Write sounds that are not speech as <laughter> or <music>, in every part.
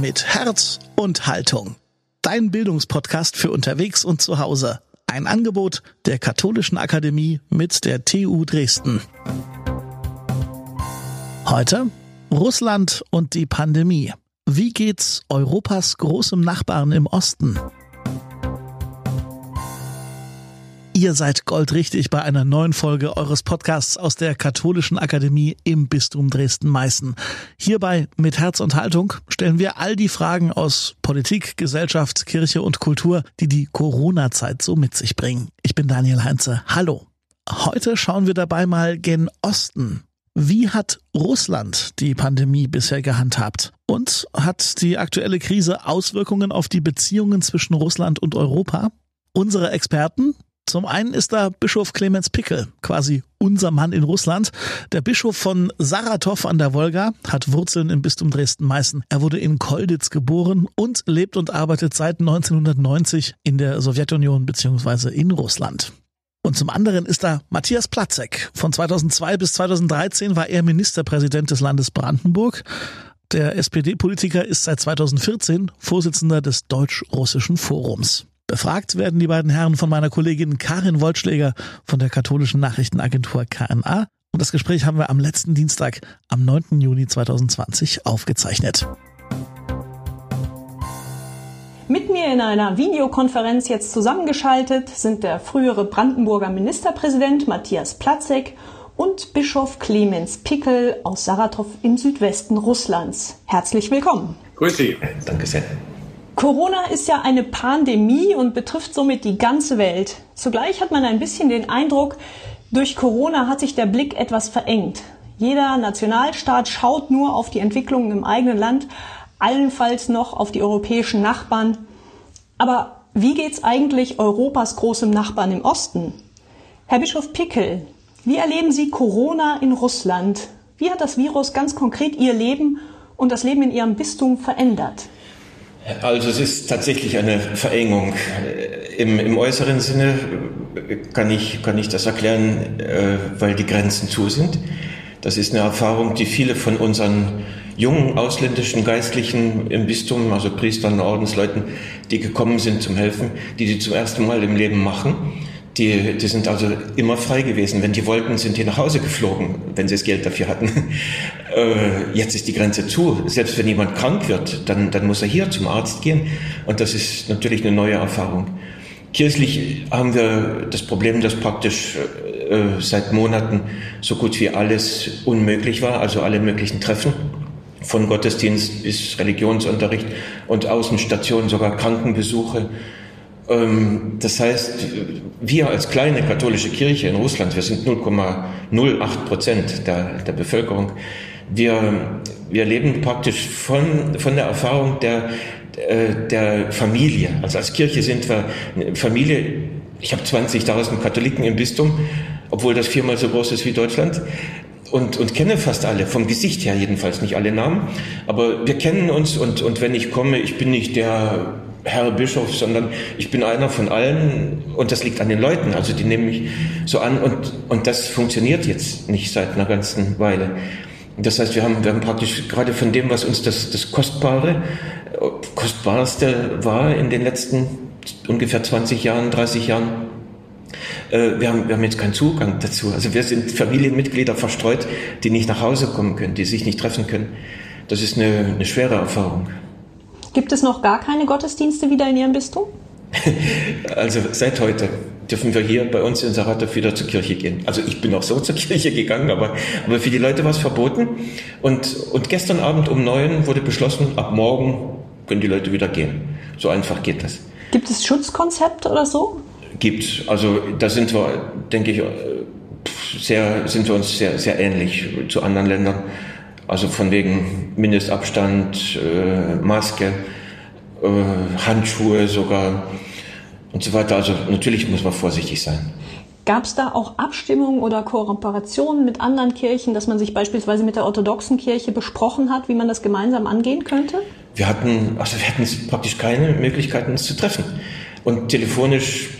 Mit Herz und Haltung. Dein Bildungspodcast für unterwegs und zu Hause. Ein Angebot der Katholischen Akademie mit der TU Dresden. Heute Russland und die Pandemie. Wie geht's Europas großem Nachbarn im Osten? Ihr seid goldrichtig bei einer neuen Folge eures Podcasts aus der Katholischen Akademie im Bistum Dresden-Meißen. Hierbei mit Herz und Haltung stellen wir all die Fragen aus Politik, Gesellschaft, Kirche und Kultur, die die Corona-Zeit so mit sich bringen. Ich bin Daniel Heinze. Hallo. Heute schauen wir dabei mal gen Osten. Wie hat Russland die Pandemie bisher gehandhabt? Und hat die aktuelle Krise Auswirkungen auf die Beziehungen zwischen Russland und Europa? Unsere Experten, zum einen ist da Bischof Clemens Pickel, quasi unser Mann in Russland. Der Bischof von Saratow an der Wolga hat Wurzeln im Bistum Dresden-Meißen. Er wurde in Kolditz geboren und lebt und arbeitet seit 1990 in der Sowjetunion bzw. in Russland. Und zum anderen ist da Matthias Platzek. Von 2002 bis 2013 war er Ministerpräsident des Landes Brandenburg. Der SPD-Politiker ist seit 2014 Vorsitzender des Deutsch-Russischen Forums. Befragt werden die beiden Herren von meiner Kollegin Karin Wollschläger von der katholischen Nachrichtenagentur KNA. Und das Gespräch haben wir am letzten Dienstag, am 9. Juni 2020, aufgezeichnet. Mit mir in einer Videokonferenz jetzt zusammengeschaltet sind der frühere Brandenburger Ministerpräsident Matthias Platzek und Bischof Clemens Pickel aus Saratow im Südwesten Russlands. Herzlich willkommen. Grüß Sie. Danke sehr. Corona ist ja eine Pandemie und betrifft somit die ganze Welt. Zugleich hat man ein bisschen den Eindruck, durch Corona hat sich der Blick etwas verengt. Jeder Nationalstaat schaut nur auf die Entwicklungen im eigenen Land, allenfalls noch auf die europäischen Nachbarn. Aber wie geht's eigentlich Europas großem Nachbarn im Osten? Herr Bischof Pickel, wie erleben Sie Corona in Russland? Wie hat das Virus ganz konkret Ihr Leben und das Leben in Ihrem Bistum verändert? Also es ist tatsächlich eine Verengung. Im, im äußeren Sinne kann ich, kann ich das erklären, äh, weil die Grenzen zu sind. Das ist eine Erfahrung, die viele von unseren jungen ausländischen Geistlichen im Bistum, also Priestern, Ordensleuten, die gekommen sind zum Helfen, die die zum ersten Mal im Leben machen die, die sind also immer frei gewesen. Wenn die wollten, sind die nach Hause geflogen, wenn sie das Geld dafür hatten. <laughs> Äh, jetzt ist die Grenze zu. Selbst wenn jemand krank wird, dann, dann muss er hier zum Arzt gehen. Und das ist natürlich eine neue Erfahrung. Kirchlich haben wir das Problem, dass praktisch äh, seit Monaten so gut wie alles unmöglich war, also alle möglichen Treffen von Gottesdienst bis Religionsunterricht und Außenstationen, sogar Krankenbesuche das heißt, wir als kleine katholische Kirche in Russland, wir sind 0,08 Prozent der, der Bevölkerung, wir, wir leben praktisch von, von der Erfahrung der, äh, der Familie. Also als Kirche sind wir Familie. Ich habe 20.000 Katholiken im Bistum, obwohl das viermal so groß ist wie Deutschland. Und, und kenne fast alle, vom Gesicht her jedenfalls, nicht alle Namen. Aber wir kennen uns und, und wenn ich komme, ich bin nicht der Herr Bischof, sondern ich bin einer von allen und das liegt an den Leuten. Also die nehmen mich so an und, und das funktioniert jetzt nicht seit einer ganzen Weile. Das heißt, wir haben, wir haben praktisch gerade von dem, was uns das, das Kostbare, Kostbarste war in den letzten ungefähr 20 Jahren, 30 Jahren, äh, wir, haben, wir haben jetzt keinen Zugang dazu. Also wir sind Familienmitglieder verstreut, die nicht nach Hause kommen können, die sich nicht treffen können. Das ist eine, eine schwere Erfahrung. Gibt es noch gar keine Gottesdienste wieder in Ihrem Bistum? <laughs> Also seit heute dürfen wir hier bei uns in Saratow wieder zur Kirche gehen. Also ich bin auch so <laughs> zur Kirche gegangen, aber, aber für die Leute war es verboten. Und, und gestern Abend um neun wurde beschlossen, ab morgen können die Leute wieder gehen. So einfach geht das. Gibt es Schutzkonzepte oder so? Gibt. Also da sind wir, denke ich, sehr, sind wir uns sehr, sehr ähnlich zu anderen Ländern. Also von wegen Mindestabstand, äh, Maske, äh, Handschuhe sogar und so weiter. Also natürlich muss man vorsichtig sein. Gab es da auch Abstimmungen oder Kooperationen mit anderen Kirchen, dass man sich beispielsweise mit der orthodoxen Kirche besprochen hat, wie man das gemeinsam angehen könnte? Wir hatten, also wir hatten praktisch keine Möglichkeiten, uns zu treffen. Und telefonisch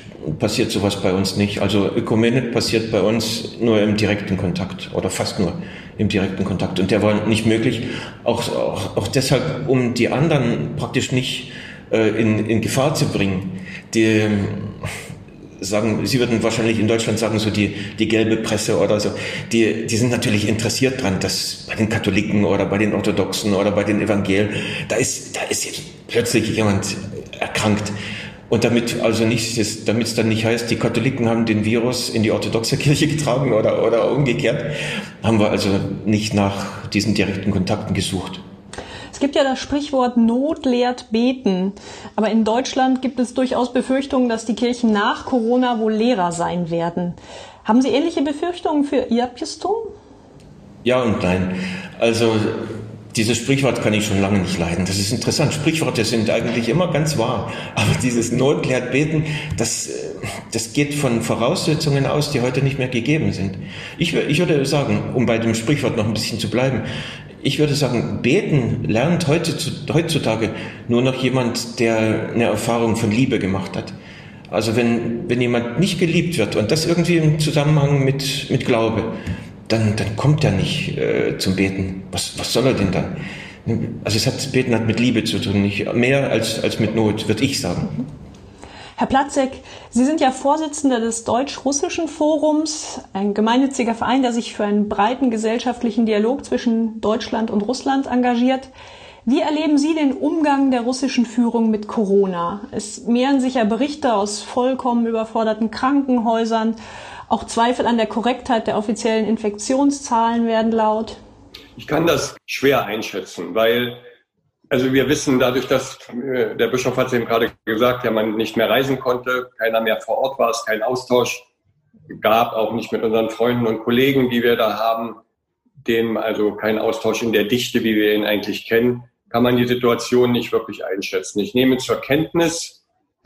passiert sowas bei uns nicht. Also Ökumenik passiert bei uns nur im direkten Kontakt oder fast nur im direkten Kontakt. Und der war nicht möglich, auch, auch, auch deshalb, um die anderen praktisch nicht äh, in, in Gefahr zu bringen. Die, sagen, Sie würden wahrscheinlich in Deutschland sagen, so die, die gelbe Presse oder so, die, die sind natürlich interessiert dran, dass bei den Katholiken oder bei den Orthodoxen oder bei den Evangelien, da ist, da ist jetzt plötzlich jemand erkrankt. Und damit also nicht, damit es dann nicht heißt, die Katholiken haben den Virus in die orthodoxe <laughs> Kirche getragen oder, oder umgekehrt, haben wir also nicht nach diesen direkten Kontakten gesucht. Es gibt ja das Sprichwort Not lehrt beten. Aber in Deutschland gibt es durchaus Befürchtungen, dass die Kirchen nach Corona wohl leerer sein werden. Haben Sie ähnliche Befürchtungen für Ihr Bistum? Ja und nein. Also dieses Sprichwort kann ich schon lange nicht leiden. Das ist interessant. Sprichworte sind eigentlich immer ganz wahr. Aber dieses Not beten, das, das geht von Voraussetzungen aus, die heute nicht mehr gegeben sind. Ich, ich würde sagen, um bei dem Sprichwort noch ein bisschen zu bleiben, ich würde sagen, beten lernt heutzutage nur noch jemand, der eine Erfahrung von Liebe gemacht hat. Also wenn, wenn jemand nicht geliebt wird und das irgendwie im Zusammenhang mit, mit Glaube, dann, dann kommt er nicht äh, zum Beten. Was, was soll er denn dann? Also es hat, Beten hat mit Liebe zu tun, nicht mehr als, als mit Not, würde ich sagen. Herr Platzek, Sie sind ja Vorsitzender des Deutsch-Russischen Forums, ein gemeinnütziger Verein, der sich für einen breiten gesellschaftlichen Dialog zwischen Deutschland und Russland engagiert. Wie erleben Sie den Umgang der russischen Führung mit Corona? Es mehren sich ja Berichte aus vollkommen überforderten Krankenhäusern. Auch Zweifel an der Korrektheit der offiziellen Infektionszahlen werden laut. Ich kann das schwer einschätzen, weil also wir wissen dadurch, dass äh, der Bischof hat es eben gerade gesagt, ja, man nicht mehr reisen konnte, keiner mehr vor Ort war, es keinen Austausch gab, auch nicht mit unseren Freunden und Kollegen, die wir da haben, dem also kein Austausch in der Dichte, wie wir ihn eigentlich kennen, kann man die Situation nicht wirklich einschätzen. Ich nehme zur Kenntnis,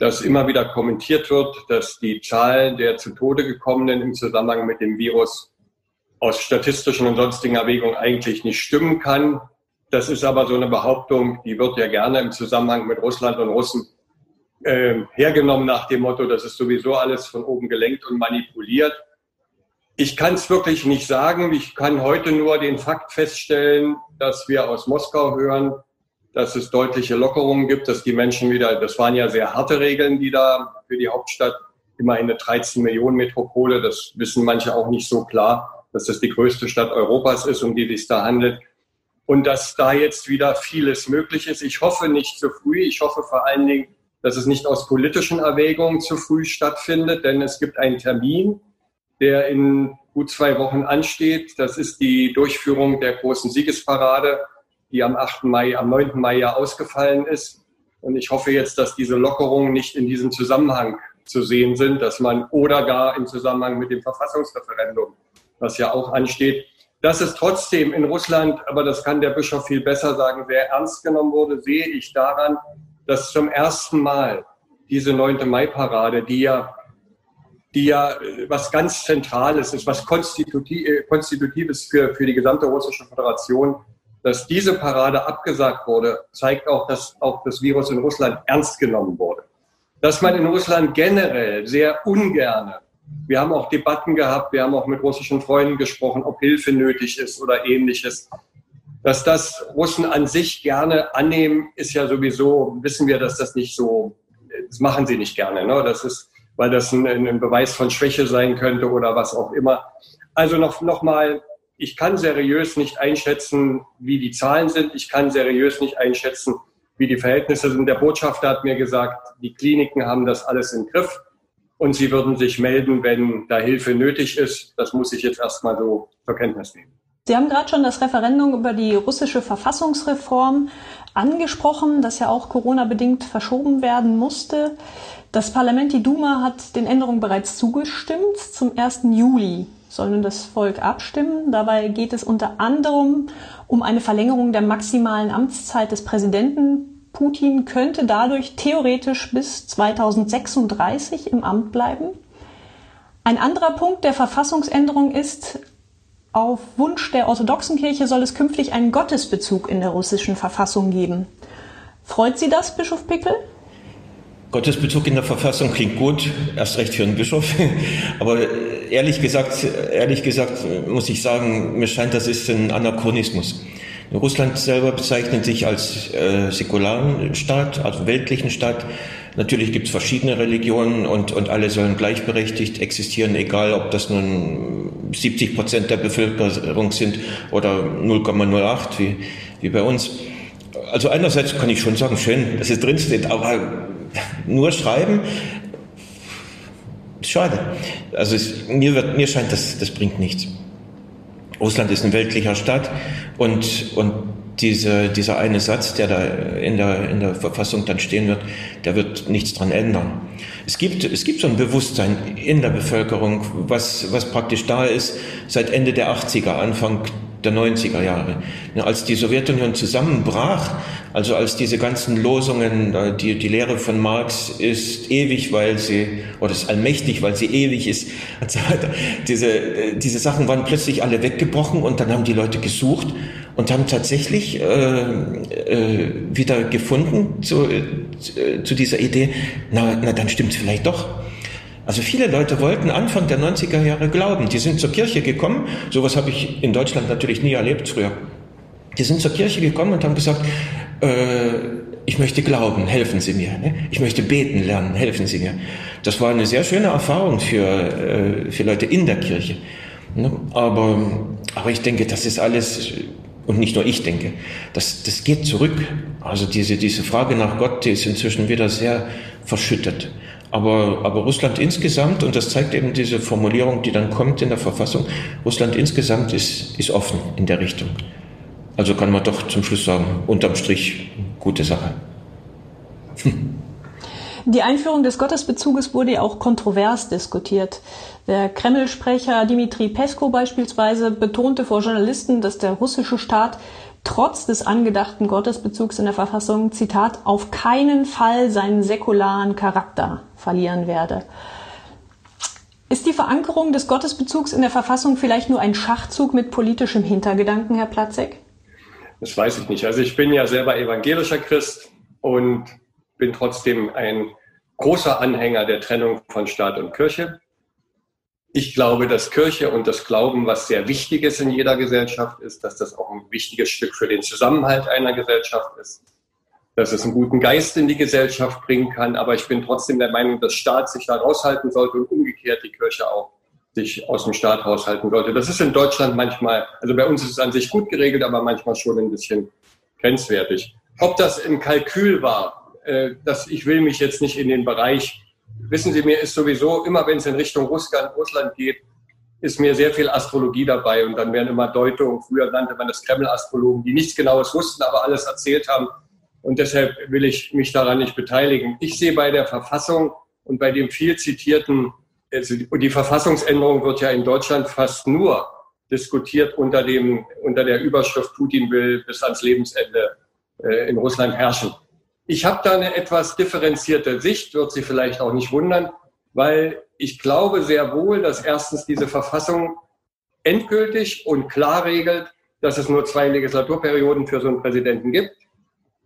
dass immer wieder kommentiert wird, dass die Zahl der zu Tode gekommenen im Zusammenhang mit dem Virus aus statistischen und sonstigen Erwägungen eigentlich nicht stimmen kann. Das ist aber so eine Behauptung, die wird ja gerne im Zusammenhang mit Russland und Russen äh, hergenommen nach dem Motto, das ist sowieso alles von oben gelenkt und manipuliert. Ich kann es wirklich nicht sagen. Ich kann heute nur den Fakt feststellen, dass wir aus Moskau hören, dass es deutliche Lockerungen gibt, dass die Menschen wieder, das waren ja sehr harte Regeln, die da für die Hauptstadt, immerhin eine 13 Millionen Metropole, das wissen manche auch nicht so klar, dass das die größte Stadt Europas ist, um die es da handelt und dass da jetzt wieder vieles möglich ist. Ich hoffe nicht zu früh. Ich hoffe vor allen Dingen, dass es nicht aus politischen Erwägungen zu früh stattfindet, denn es gibt einen Termin, der in gut zwei Wochen ansteht. Das ist die Durchführung der großen Siegesparade, die am 8. Mai, am 9. Mai ja ausgefallen ist. Und ich hoffe jetzt, dass diese Lockerungen nicht in diesem Zusammenhang zu sehen sind, dass man oder gar im Zusammenhang mit dem Verfassungsreferendum, was ja auch ansteht, dass es trotzdem in Russland, aber das kann der Bischof viel besser sagen, sehr ernst genommen wurde, sehe ich daran, dass zum ersten Mal diese 9. Mai-Parade, die ja, die ja was ganz Zentrales ist, was äh, Konstitutives für, für die gesamte russische Föderation, dass diese Parade abgesagt wurde, zeigt auch, dass auch das Virus in Russland ernst genommen wurde. Dass man in Russland generell sehr ungerne wir haben auch Debatten gehabt, wir haben auch mit russischen Freunden gesprochen, ob Hilfe nötig ist oder ähnliches. Dass das Russen an sich gerne annehmen, ist ja sowieso, wissen wir, dass das nicht so, das machen sie nicht gerne. Ne? Das ist, weil das ein, ein Beweis von Schwäche sein könnte oder was auch immer. Also noch, noch mal, ich kann seriös nicht einschätzen, wie die Zahlen sind. Ich kann seriös nicht einschätzen, wie die Verhältnisse sind. Der Botschafter hat mir gesagt, die Kliniken haben das alles im Griff und sie würden sich melden, wenn da Hilfe nötig ist. Das muss ich jetzt erstmal so zur Kenntnis nehmen. Sie haben gerade schon das Referendum über die russische Verfassungsreform angesprochen, das ja auch Corona-bedingt verschoben werden musste. Das Parlament, die Duma, hat den Änderungen bereits zugestimmt. Zum 1. Juli soll nun das Volk abstimmen. Dabei geht es unter anderem um eine Verlängerung der maximalen Amtszeit des Präsidenten Putin könnte dadurch theoretisch bis 2036 im Amt bleiben. Ein anderer Punkt der Verfassungsänderung ist, auf Wunsch der orthodoxen Kirche soll es künftig einen Gottesbezug in der russischen Verfassung geben. Freut Sie das, Bischof Pickel? Gottesbezug in der Verfassung klingt gut, erst recht für einen Bischof. <laughs> Aber ehrlich gesagt, ehrlich gesagt muss ich sagen, mir scheint, das ist ein Anachronismus. Russland selber bezeichnet sich als äh, säkularen Staat, also weltlichen Staat. Natürlich gibt es verschiedene Religionen und, und alle sollen gleichberechtigt existieren, egal ob das nun 70 Prozent der Bevölkerung sind oder 0,08 wie, wie bei uns. Also einerseits kann ich schon sagen, schön, dass es drinsteht, aber nur schreiben, schade. Also es, mir, wird, mir scheint, das, das bringt nichts. Russland ist ein weltlicher Staat und, und diese, dieser eine Satz, der da in der, in der Verfassung dann stehen wird, der wird nichts dran ändern. Es gibt, es gibt so ein Bewusstsein in der Bevölkerung, was, was praktisch da ist seit Ende der 80er, Anfang der 90er Jahre. Als die Sowjetunion zusammenbrach, also als diese ganzen Losungen, die, die Lehre von Marx ist ewig, weil sie, oder ist allmächtig, weil sie ewig ist, <laughs> so weiter. Diese, diese Sachen waren plötzlich alle weggebrochen und dann haben die Leute gesucht und haben tatsächlich äh, äh, wieder gefunden zu, äh, zu dieser Idee, na, na dann stimmt es vielleicht doch. Also viele Leute wollten Anfang der 90er Jahre glauben. Die sind zur Kirche gekommen. Sowas habe ich in Deutschland natürlich nie erlebt früher. Die sind zur Kirche gekommen und haben gesagt, äh, ich möchte glauben, helfen Sie mir. Ne? Ich möchte beten lernen, helfen Sie mir. Das war eine sehr schöne Erfahrung für, äh, für Leute in der Kirche. Ne? Aber, aber ich denke, das ist alles, und nicht nur ich denke, das, das geht zurück. Also diese, diese Frage nach Gott, die ist inzwischen wieder sehr verschüttet. Aber, aber Russland insgesamt, und das zeigt eben diese Formulierung, die dann kommt in der Verfassung, Russland insgesamt ist, ist offen in der Richtung. Also kann man doch zum Schluss sagen, unterm Strich gute Sache. Die Einführung des Gottesbezuges wurde ja auch kontrovers diskutiert. Der Kreml-Sprecher Dmitri Pesko beispielsweise betonte vor Journalisten, dass der russische Staat trotz des angedachten Gottesbezugs in der Verfassung, Zitat, auf keinen Fall seinen säkularen Charakter verlieren werde. Ist die Verankerung des Gottesbezugs in der Verfassung vielleicht nur ein Schachzug mit politischem Hintergedanken, Herr Platzek? Das weiß ich nicht. Also ich bin ja selber evangelischer Christ und bin trotzdem ein großer Anhänger der Trennung von Staat und Kirche. Ich glaube, dass Kirche und das Glauben, was sehr wichtig ist in jeder Gesellschaft, ist, dass das auch ein wichtiges Stück für den Zusammenhalt einer Gesellschaft ist, dass es einen guten Geist in die Gesellschaft bringen kann. Aber ich bin trotzdem der Meinung, dass Staat sich da raushalten sollte und umgekehrt die Kirche auch sich aus dem Staat raushalten sollte. Das ist in Deutschland manchmal, also bei uns ist es an sich gut geregelt, aber manchmal schon ein bisschen grenzwertig. Ob das im Kalkül war, äh, dass ich will mich jetzt nicht in den Bereich wissen Sie, mir ist sowieso, immer wenn es in Richtung Russland, Russland geht, ist mir sehr viel Astrologie dabei und dann werden immer Deutungen, früher nannte man das Kreml-Astrologen, die nichts Genaues wussten, aber alles erzählt haben. Und deshalb will ich mich daran nicht beteiligen. Ich sehe bei der Verfassung und bei dem viel zitierten, also die Verfassungsänderung wird ja in Deutschland fast nur diskutiert unter dem, unter der Überschrift Putin will bis ans Lebensende äh, in Russland herrschen. Ich habe da eine etwas differenzierte Sicht, wird Sie vielleicht auch nicht wundern, weil ich glaube sehr wohl, dass erstens diese Verfassung endgültig und klar regelt, dass es nur zwei Legislaturperioden für so einen Präsidenten gibt.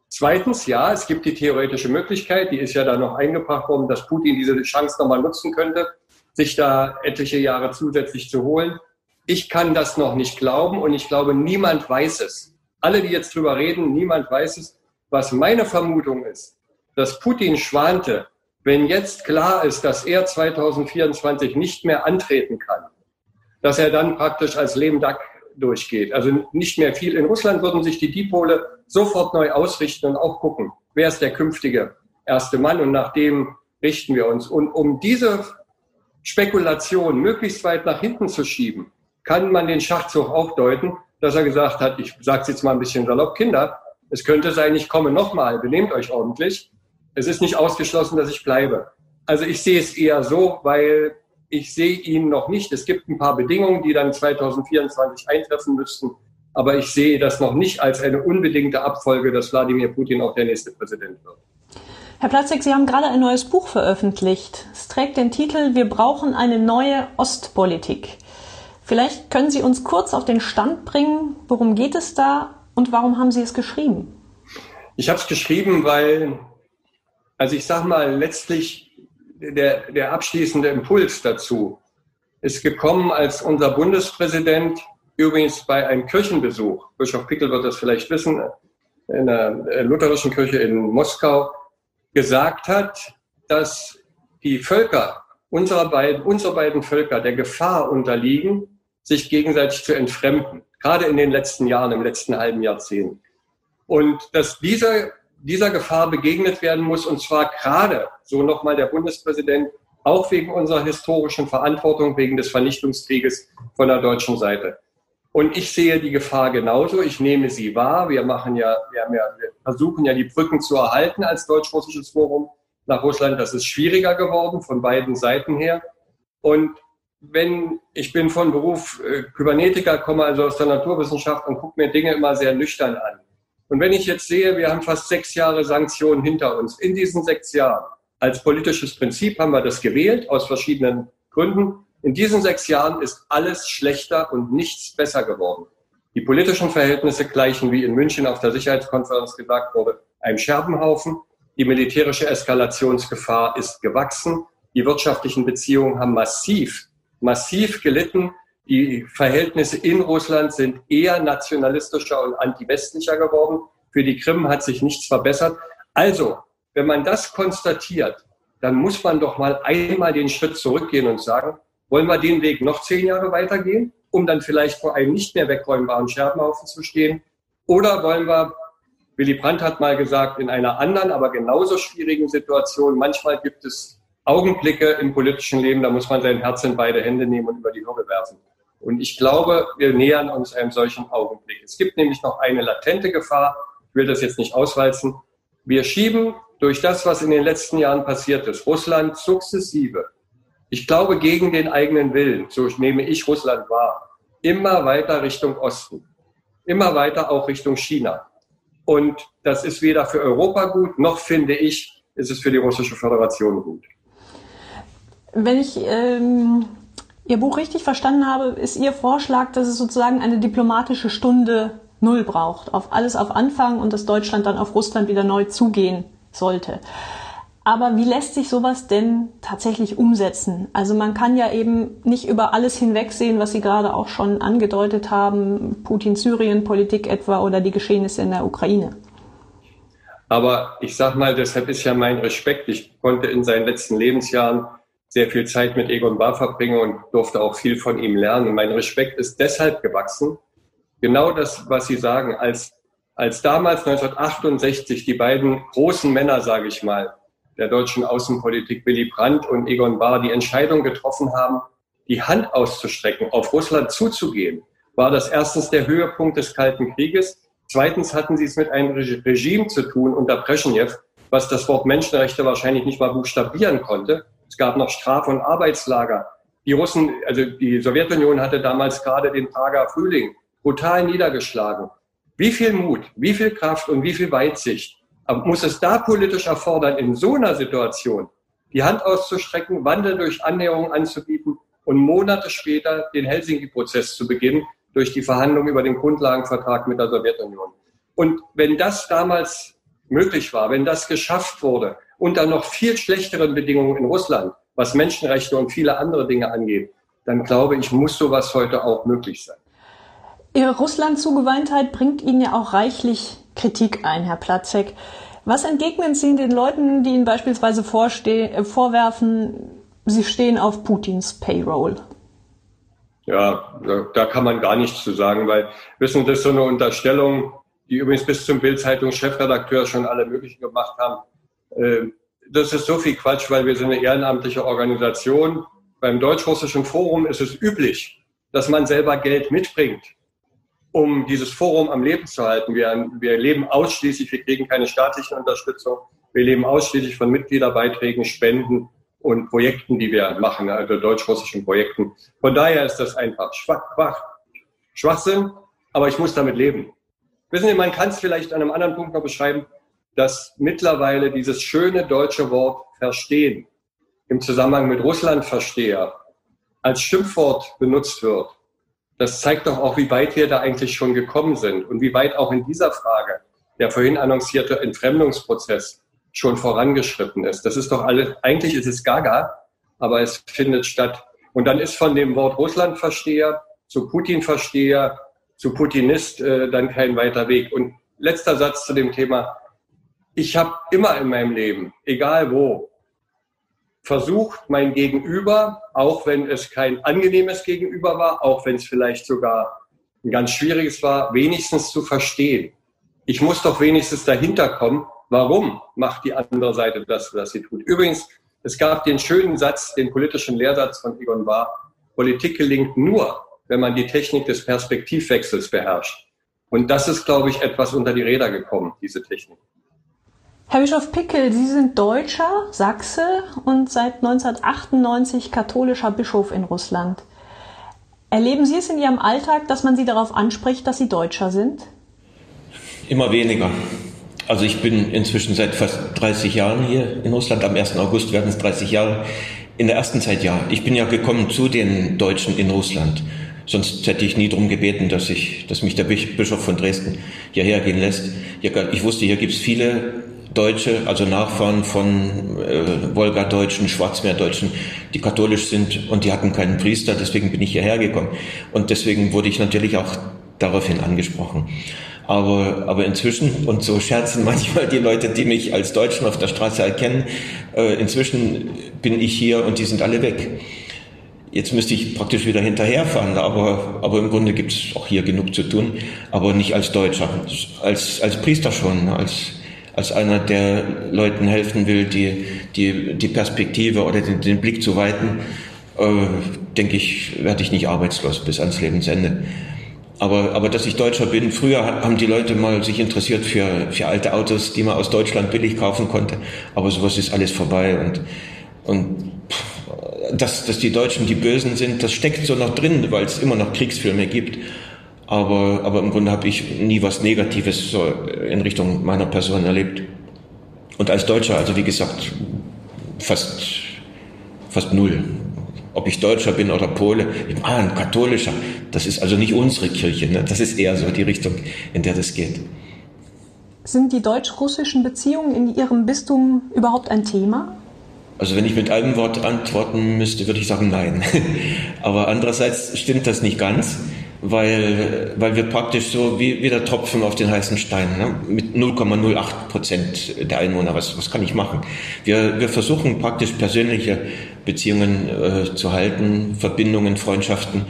Zweitens, ja, es gibt die theoretische Möglichkeit, die ist ja da noch eingebracht worden, dass Putin diese Chance nochmal nutzen könnte, sich da etliche Jahre zusätzlich zu holen. Ich kann das noch nicht glauben und ich glaube, niemand weiß es. Alle, die jetzt drüber reden, niemand weiß es. Was meine Vermutung ist, dass Putin schwante, wenn jetzt klar ist, dass er 2024 nicht mehr antreten kann, dass er dann praktisch als Lehmdack durchgeht. Also nicht mehr viel. In Russland würden sich die Dipole sofort neu ausrichten und auch gucken, wer ist der künftige erste Mann und nach dem richten wir uns. Und um diese Spekulation möglichst weit nach hinten zu schieben, kann man den Schachzug auch deuten, dass er gesagt hat, ich sage es jetzt mal ein bisschen salopp, Kinder, es könnte sein, ich komme nochmal, benehmt euch ordentlich. Es ist nicht ausgeschlossen, dass ich bleibe. Also ich sehe es eher so, weil ich sehe ihn noch nicht. Es gibt ein paar Bedingungen, die dann 2024 eintreffen müssten. Aber ich sehe das noch nicht als eine unbedingte Abfolge, dass Wladimir Putin auch der nächste Präsident wird. Herr Platzek, Sie haben gerade ein neues Buch veröffentlicht. Es trägt den Titel Wir brauchen eine neue Ostpolitik. Vielleicht können Sie uns kurz auf den Stand bringen, worum geht es da und warum haben Sie es geschrieben? Ich habe es geschrieben, weil, also ich sage mal, letztlich der, der abschließende Impuls dazu ist gekommen, als unser Bundespräsident übrigens bei einem Kirchenbesuch, Bischof Pickel wird das vielleicht wissen, in der lutherischen Kirche in Moskau, gesagt hat, dass die Völker, unserer beiden, unsere beiden Völker der Gefahr unterliegen, sich gegenseitig zu entfremden, gerade in den letzten Jahren, im letzten halben Jahrzehnt. Und dass dieser, dieser Gefahr begegnet werden muss, und zwar gerade, so nochmal der Bundespräsident, auch wegen unserer historischen Verantwortung, wegen des Vernichtungskrieges von der deutschen Seite. Und ich sehe die Gefahr genauso. Ich nehme sie wahr. Wir machen ja, wir, haben ja, wir versuchen ja die Brücken zu erhalten als deutsch-russisches Forum nach Russland. Das ist schwieriger geworden von beiden Seiten her. Und wenn ich bin von Beruf äh, Kybernetiker, komme also aus der Naturwissenschaft und gucke mir Dinge immer sehr nüchtern an. Und wenn ich jetzt sehe, wir haben fast sechs Jahre Sanktionen hinter uns, in diesen sechs Jahren, als politisches Prinzip haben wir das gewählt, aus verschiedenen Gründen. In diesen sechs Jahren ist alles schlechter und nichts besser geworden. Die politischen Verhältnisse gleichen, wie in München auf der Sicherheitskonferenz gesagt wurde, einem Scherbenhaufen. Die militärische Eskalationsgefahr ist gewachsen. Die wirtschaftlichen Beziehungen haben massiv, massiv gelitten. Die Verhältnisse in Russland sind eher nationalistischer und antiwestlicher geworden. Für die Krim hat sich nichts verbessert. Also, wenn man das konstatiert, dann muss man doch mal einmal den Schritt zurückgehen und sagen, wollen wir den Weg noch zehn Jahre weitergehen, um dann vielleicht vor einem nicht mehr wegräumbaren Scherbenhaufen zu stehen? Oder wollen wir Willy Brandt hat mal gesagt, in einer anderen, aber genauso schwierigen Situation, manchmal gibt es Augenblicke im politischen Leben, da muss man sein Herz in beide Hände nehmen und über die Hürde werfen. Und ich glaube, wir nähern uns einem solchen Augenblick. Es gibt nämlich noch eine latente Gefahr. Ich will das jetzt nicht auswalzen. Wir schieben durch das, was in den letzten Jahren passiert ist, Russland sukzessive, ich glaube gegen den eigenen Willen, so nehme ich Russland wahr, immer weiter Richtung Osten, immer weiter auch Richtung China. Und das ist weder für Europa gut, noch finde ich, ist es für die Russische Föderation gut. Wenn ich ähm, Ihr Buch richtig verstanden habe, ist Ihr Vorschlag, dass es sozusagen eine diplomatische Stunde Null braucht, auf alles auf Anfang und dass Deutschland dann auf Russland wieder neu zugehen sollte. Aber wie lässt sich sowas denn tatsächlich umsetzen? Also man kann ja eben nicht über alles hinwegsehen, was Sie gerade auch schon angedeutet haben, Putin-Syrien-Politik etwa oder die Geschehnisse in der Ukraine. Aber ich sag mal, deshalb ist ja mein Respekt. Ich konnte in seinen letzten Lebensjahren sehr viel Zeit mit Egon Bahr verbringen und durfte auch viel von ihm lernen. Mein Respekt ist deshalb gewachsen. Genau das, was Sie sagen, als, als damals 1968 die beiden großen Männer, sage ich mal, der deutschen Außenpolitik Willy Brandt und Egon Bahr die Entscheidung getroffen haben, die Hand auszustrecken, auf Russland zuzugehen, war das erstens der Höhepunkt des Kalten Krieges. Zweitens hatten sie es mit einem Regime zu tun unter Brezhnev, was das Wort Menschenrechte wahrscheinlich nicht mal buchstabieren konnte. Es gab noch Straf- und Arbeitslager. Die Russen, also die Sowjetunion hatte damals gerade den Prager Frühling brutal niedergeschlagen. Wie viel Mut, wie viel Kraft und wie viel Weitsicht muss es da politisch erfordern, in so einer Situation die Hand auszustrecken, Wandel durch Annäherung anzubieten und Monate später den Helsinki-Prozess zu beginnen durch die Verhandlungen über den Grundlagenvertrag mit der Sowjetunion. Und wenn das damals möglich war, wenn das geschafft wurde, unter noch viel schlechteren Bedingungen in Russland, was Menschenrechte und viele andere Dinge angeht, dann glaube ich, muss sowas heute auch möglich sein. Ihre Russland-Zugewandtheit bringt Ihnen ja auch reichlich Kritik ein, Herr Platzek. Was entgegnen Sie den Leuten, die Ihnen beispielsweise äh, vorwerfen, Sie stehen auf Putins Payroll? Ja, da kann man gar nichts zu sagen, weil wissen, das ist so eine Unterstellung, die übrigens bis zum Bild-Zeitungs-Chefredakteur schon alle möglichen gemacht haben. Ähm, das ist so viel Quatsch, weil wir sind eine ehrenamtliche Organisation. Beim Deutsch-Russischen Forum ist es üblich, dass man selber Geld mitbringt um dieses Forum am Leben zu halten. Wir, wir leben ausschließlich, wir kriegen keine staatliche Unterstützung, wir leben ausschließlich von Mitgliederbeiträgen, Spenden und Projekten, die wir machen, also deutsch-russischen Projekten. Von daher ist das einfach Schwach, Schwach, Schwachsinn, aber ich muss damit leben. Wissen Sie, man kann es vielleicht an einem anderen Punkt noch beschreiben, dass mittlerweile dieses schöne deutsche Wort verstehen im Zusammenhang mit Russlandversteher als Schimpfwort benutzt wird das zeigt doch auch, wie weit wir da eigentlich schon gekommen sind und wie weit auch in dieser Frage der vorhin annoncierte Entfremdungsprozess schon vorangeschritten ist. Das ist doch alles, eigentlich ist es gaga, aber es findet statt. Und dann ist von dem Wort Russlandversteher zu Putin-Versteher zu Putinist äh, dann kein weiter Weg. Und letzter Satz zu dem Thema. Ich habe immer in meinem Leben, egal wo, versucht, mein Gegenüber, auch wenn es kein angenehmes Gegenüber war, auch wenn es vielleicht sogar ein ganz schwieriges war, wenigstens zu verstehen. Ich muss doch wenigstens dahinter kommen, warum macht die andere Seite das, was sie tut. Übrigens, es gab den schönen Satz, den politischen Lehrsatz von Egon Bahr, Politik gelingt nur, wenn man die Technik des Perspektivwechsels beherrscht. Und das ist, glaube ich, etwas unter die Räder gekommen, diese Technik. Herr Bischof Pickel, Sie sind Deutscher, Sachse und seit 1998 katholischer Bischof in Russland. Erleben Sie es in Ihrem Alltag, dass man Sie darauf anspricht, dass Sie Deutscher sind? Immer weniger. Also ich bin inzwischen seit fast 30 Jahren hier in Russland. Am 1. August werden es 30 Jahre. In der ersten Zeit ja. Ich bin ja gekommen zu den Deutschen in Russland. Sonst hätte ich nie darum gebeten, dass, ich, dass mich der Bischof von Dresden hierher gehen lässt. Ich wusste, hier gibt es viele Deutsche, also Nachfahren von äh, Wolgadeutschen, Schwarzmeerdeutschen, die katholisch sind und die hatten keinen Priester, deswegen bin ich hierher gekommen. Und deswegen wurde ich natürlich auch daraufhin angesprochen. Aber, aber inzwischen, und so scherzen <laughs> manchmal die Leute, die mich als Deutschen auf der Straße erkennen, äh, inzwischen bin ich hier und die sind alle weg. Jetzt müsste ich praktisch wieder hinterherfahren, aber, aber im Grunde gibt es auch hier genug zu tun, aber nicht als Deutscher, als, als Priester schon, als, als einer, der Leuten helfen will, die, die, die Perspektive oder den, den Blick zu weiten, äh, denke ich, werde ich nicht arbeitslos bis ans Lebensende. Aber, aber dass ich Deutscher bin, früher haben die Leute mal sich interessiert für, für alte Autos, die man aus Deutschland billig kaufen konnte. Aber sowas ist alles vorbei und, und dass, dass die Deutschen die Bösen sind, das steckt so noch drin, weil es immer noch Kriegsfilme gibt. Aber, aber im Grunde habe ich nie was Negatives so in Richtung meiner Person erlebt. Und als Deutscher, also wie gesagt, fast, fast null. Ob ich Deutscher bin oder Pole, ah, ein katholischer. Das ist also nicht unsere Kirche, ne? das ist eher so die Richtung, in der das geht. Sind die deutsch-russischen Beziehungen in Ihrem Bistum überhaupt ein Thema? Also wenn ich mit einem Wort antworten müsste, würde ich sagen nein. <laughs> Aber andererseits stimmt das nicht ganz weil, weil wir praktisch so wie, wie der Tropfen auf den heißen Stein, ne? mit 0,08 Prozent der Einwohner, was, was kann ich machen? Wir, wir versuchen praktisch persönliche Beziehungen äh, zu halten, Verbindungen, Freundschaften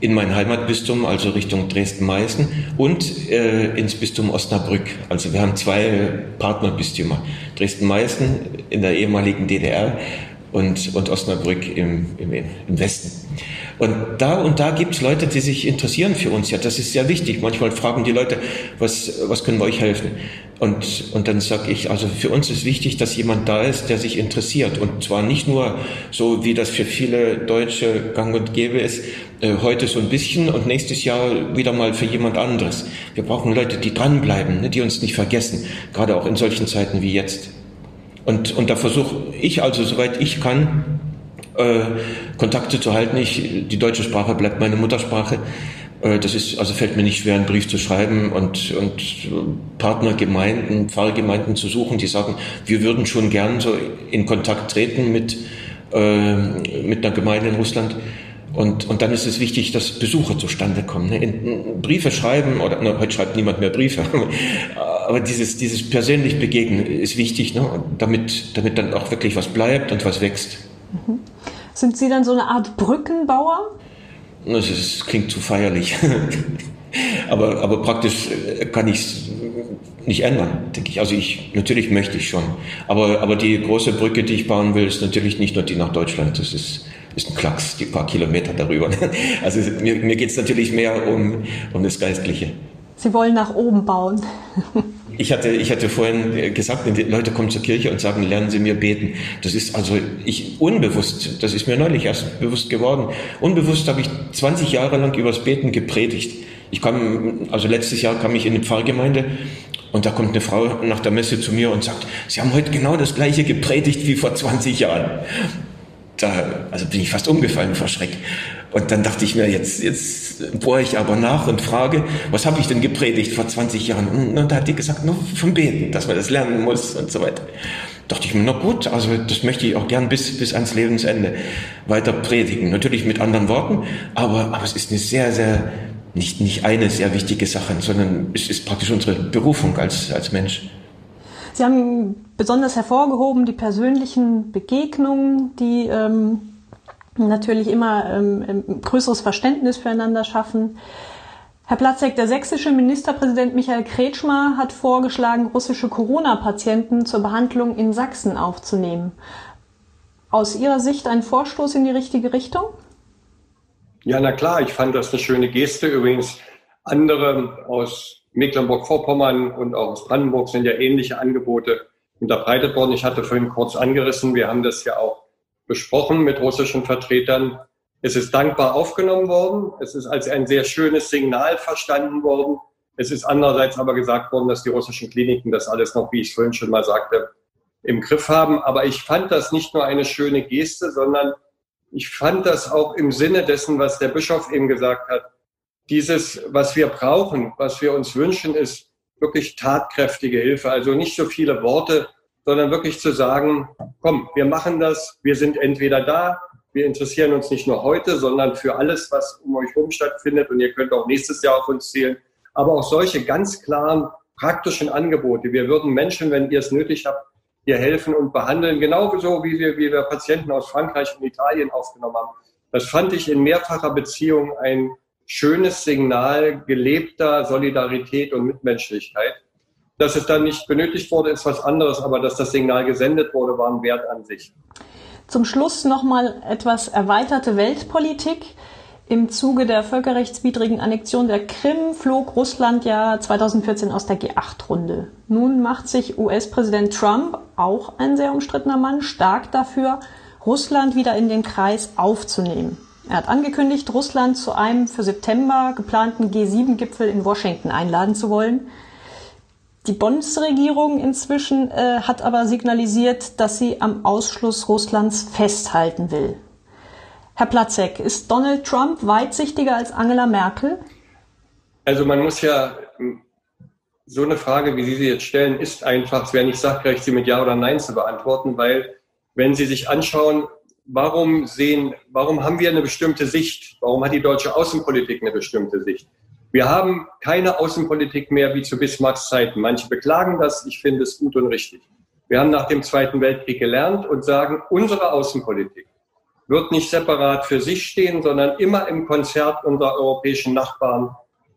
in mein Heimatbistum, also Richtung Dresden-Meißen und äh, ins Bistum Osnabrück. Also wir haben zwei Partnerbistümer. Dresden-Meißen in der ehemaligen DDR und, und Osnabrück im, im, im Westen. Und da und da gibt es Leute, die sich interessieren für uns. Ja, das ist sehr wichtig. Manchmal fragen die Leute, was, was können wir euch helfen? Und, und dann sage ich, also für uns ist wichtig, dass jemand da ist, der sich interessiert. Und zwar nicht nur so, wie das für viele Deutsche gang und gäbe ist, äh, heute so ein bisschen und nächstes Jahr wieder mal für jemand anderes. Wir brauchen Leute, die dranbleiben, ne, die uns nicht vergessen, gerade auch in solchen Zeiten wie jetzt. Und, und da versuche ich also, soweit ich kann, äh, Kontakte zu halten. Ich, die deutsche Sprache bleibt meine Muttersprache. Äh, das ist, also fällt mir nicht schwer, einen Brief zu schreiben und, und Partnergemeinden, Pfarrgemeinden zu suchen, die sagen, wir würden schon gern so in Kontakt treten mit, äh, mit einer Gemeinde in Russland. Und, und dann ist es wichtig, dass Besucher zustande kommen. Ne? In, Briefe schreiben, oder na, heute schreibt niemand mehr Briefe, <laughs> aber dieses, dieses persönlich Begegnen ist wichtig, ne? damit, damit dann auch wirklich was bleibt und was wächst. Mhm. Sind Sie dann so eine Art Brückenbauer? Das ist, klingt zu feierlich. <laughs> aber, aber praktisch äh, kann ich es nicht ändern, denke ich. Also ich, natürlich möchte ich schon. Aber, aber die große Brücke, die ich bauen will, ist natürlich nicht nur die nach Deutschland. Das ist, ist ein Klacks, die paar Kilometer darüber. <laughs> Also mir, mir geht es natürlich mehr um, um das Geistliche. Sie wollen nach oben bauen. <laughs> Ich hatte, ich hatte vorhin gesagt, wenn die Leute kommen zur Kirche und sagen, lernen Sie mir beten. Das ist also ich unbewusst, das ist mir neulich erst bewusst geworden. Unbewusst habe ich 20 Jahre lang übers Beten gepredigt. Ich kam, also letztes Jahr kam ich in eine Pfarrgemeinde und da kommt eine Frau nach der Messe zu mir und sagt, Sie haben heute genau das gleiche gepredigt wie vor 20 Jahren. Da, also bin ich fast umgefallen vor Schreck. Und dann dachte ich mir, jetzt, jetzt bohre ich aber nach und frage, was habe ich denn gepredigt vor 20 Jahren? Und dann hat die gesagt, nur vom Beten, dass man das lernen muss und so weiter. dachte ich mir, na gut, also das möchte ich auch gern bis, bis ans Lebensende weiter predigen. Natürlich mit anderen Worten, aber, aber es ist eine sehr, sehr, nicht, nicht eine sehr wichtige Sache, sondern es ist praktisch unsere Berufung als, als Mensch. Sie haben besonders hervorgehoben die persönlichen Begegnungen, die ähm, natürlich immer ähm, größeres Verständnis füreinander schaffen. Herr Platzek, der sächsische Ministerpräsident Michael Kretschmer hat vorgeschlagen, russische Corona-Patienten zur Behandlung in Sachsen aufzunehmen. Aus Ihrer Sicht ein Vorstoß in die richtige Richtung? Ja, na klar, ich fand das eine schöne Geste. Übrigens, andere aus Mecklenburg-Vorpommern und auch aus Brandenburg sind ja ähnliche Angebote unterbreitet worden. Ich hatte vorhin kurz angerissen, wir haben das ja auch besprochen mit russischen Vertretern. Es ist dankbar aufgenommen worden. Es ist als ein sehr schönes Signal verstanden worden. Es ist andererseits aber gesagt worden, dass die russischen Kliniken das alles noch, wie ich es vorhin schon mal sagte, im Griff haben. Aber ich fand das nicht nur eine schöne Geste, sondern ich fand das auch im Sinne dessen, was der Bischof eben gesagt hat, dieses, was wir brauchen, was wir uns wünschen, ist wirklich tatkräftige Hilfe. Also nicht so viele Worte, sondern wirklich zu sagen, komm, wir machen das, wir sind entweder da, wir interessieren uns nicht nur heute, sondern für alles, was um euch herum stattfindet. Und ihr könnt auch nächstes Jahr auf uns zählen. Aber auch solche ganz klaren, praktischen Angebote. Wir würden Menschen, wenn ihr es nötig habt, hier helfen und behandeln. Genauso wie wir, wie wir Patienten aus Frankreich und Italien aufgenommen haben. Das fand ich in mehrfacher Beziehung ein schönes Signal gelebter Solidarität und Mitmenschlichkeit. Dass es dann nicht benötigt wurde, ist was anderes, aber dass das Signal gesendet wurde, war ein Wert an sich. Zum Schluss nochmal etwas erweiterte Weltpolitik. Im Zuge der völkerrechtswidrigen Annexion der Krim flog Russland ja 2014 aus der G8-Runde. Nun macht sich US-Präsident Trump, auch ein sehr umstrittener Mann, stark dafür, Russland wieder in den Kreis aufzunehmen. Er hat angekündigt, Russland zu einem für September geplanten G7-Gipfel in Washington einladen zu wollen. Die Bundesregierung inzwischen äh, hat aber signalisiert, dass sie am Ausschluss Russlands festhalten will. Herr Platzek, ist Donald Trump weitsichtiger als Angela Merkel? Also man muss ja so eine Frage, wie Sie sie jetzt stellen, ist einfach, es wäre nicht sachgerecht, sie mit Ja oder Nein zu beantworten, weil wenn Sie sich anschauen, warum sehen, warum haben wir eine bestimmte Sicht? Warum hat die deutsche Außenpolitik eine bestimmte Sicht? Wir haben keine Außenpolitik mehr wie zu Bismarcks Zeiten. Manche beklagen das. Ich finde es gut und richtig. Wir haben nach dem Zweiten Weltkrieg gelernt und sagen, unsere Außenpolitik wird nicht separat für sich stehen, sondern immer im Konzert unserer europäischen Nachbarn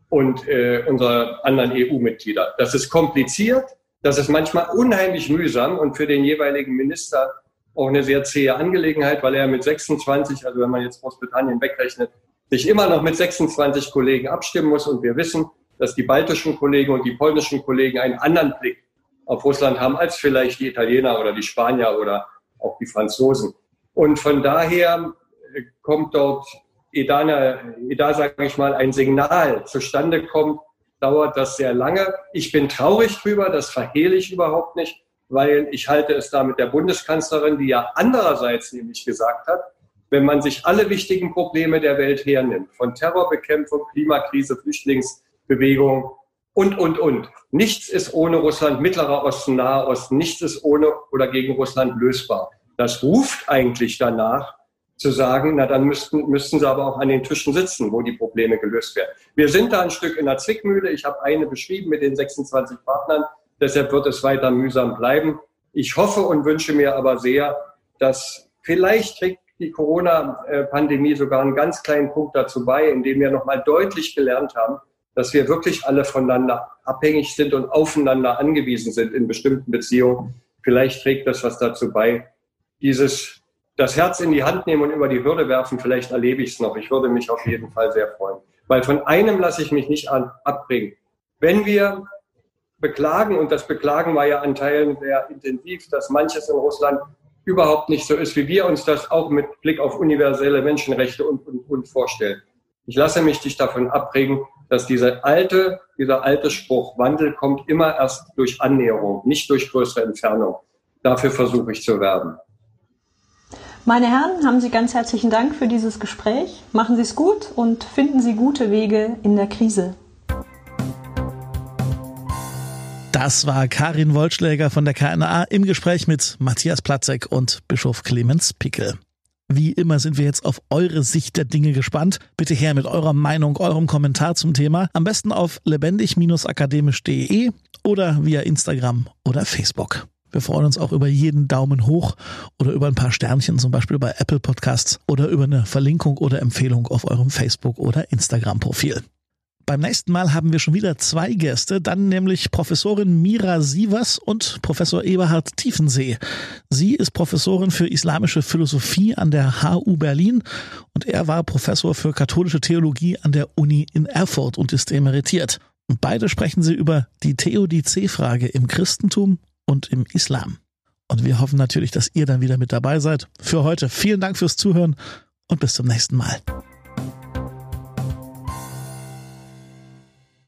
und äh, unserer anderen EU-Mitglieder. Das ist kompliziert, das ist manchmal unheimlich mühsam und für den jeweiligen Minister auch eine sehr zähe Angelegenheit, weil er mit 26, also wenn man jetzt Großbritannien wegrechnet, sich immer noch mit 26 Kollegen abstimmen muss. Und wir wissen, dass die baltischen Kollegen und die polnischen Kollegen einen anderen Blick auf Russland haben als vielleicht die Italiener oder die Spanier oder auch die Franzosen. Und von daher äh, kommt dort, da sage ich mal, ein Signal zustande kommt, dauert das sehr lange. Ich bin traurig drüber, das verhehle ich überhaupt nicht, weil ich halte es da mit der Bundeskanzlerin, die ja andererseits nämlich gesagt hat, wenn man sich alle wichtigen Probleme der Welt hernimmt, von Terrorbekämpfung, Klimakrise, Flüchtlingsbewegung und, und, und. Nichts ist ohne Russland, Mittlerer Osten, Nahe Osten, nichts ist ohne oder gegen Russland lösbar. Das ruft eigentlich danach, zu sagen, na dann müssten, müssten sie aber auch an den Tischen sitzen, wo die Probleme gelöst werden. Wir sind da ein Stück in der Zwickmühle. Ich habe eine beschrieben mit den 26 Partnern. Deshalb wird es weiter mühsam bleiben. Ich hoffe und wünsche mir aber sehr, dass vielleicht trägt die Corona-Pandemie sogar einen ganz kleinen Punkt dazu bei, indem wir nochmal deutlich gelernt haben, dass wir wirklich alle voneinander abhängig sind und aufeinander angewiesen sind in bestimmten Beziehungen. Vielleicht trägt das was dazu bei. Dieses, das Herz in die Hand nehmen und über die Hürde werfen, vielleicht erlebe ich es noch. Ich würde mich auf jeden Fall sehr freuen. Weil von einem lasse ich mich nicht an, abbringen. Wenn wir beklagen, und das Beklagen war ja an Teilen sehr intensiv, dass manches in Russland überhaupt nicht so ist, wie wir uns das auch mit Blick auf universelle Menschenrechte und, und, und vorstellen. Ich lasse mich dich davon abbringen, dass diese alte, dieser alte Spruch, Wandel kommt immer erst durch Annäherung, nicht durch größere Entfernung. Dafür versuche ich zu werben. Meine Herren, haben Sie ganz herzlichen Dank für dieses Gespräch. Machen Sie es gut und finden Sie gute Wege in der Krise. Das war Karin Wollschläger von der KNA im Gespräch mit Matthias Platzek und Bischof Clemens Pickel. Wie immer sind wir jetzt auf eure Sicht der Dinge gespannt. Bitte her mit eurer Meinung, eurem Kommentar zum Thema. Am besten auf lebendig-akademisch.de oder via Instagram oder Facebook. Wir freuen uns auch über jeden Daumen hoch oder über ein paar Sternchen, zum Beispiel bei Apple Podcasts oder über eine Verlinkung oder Empfehlung auf eurem Facebook- oder Instagram-Profil. Beim nächsten Mal haben wir schon wieder zwei Gäste, dann nämlich Professorin Mira Sievers und Professor Eberhard Tiefensee. Sie ist Professorin für islamische Philosophie an der HU Berlin und er war Professor für katholische Theologie an der Uni in Erfurt und ist emeritiert. Und beide sprechen sie über die Theodizee-Frage im Christentum und im Islam. Und wir hoffen natürlich, dass ihr dann wieder mit dabei seid. Für heute vielen Dank fürs Zuhören und bis zum nächsten Mal.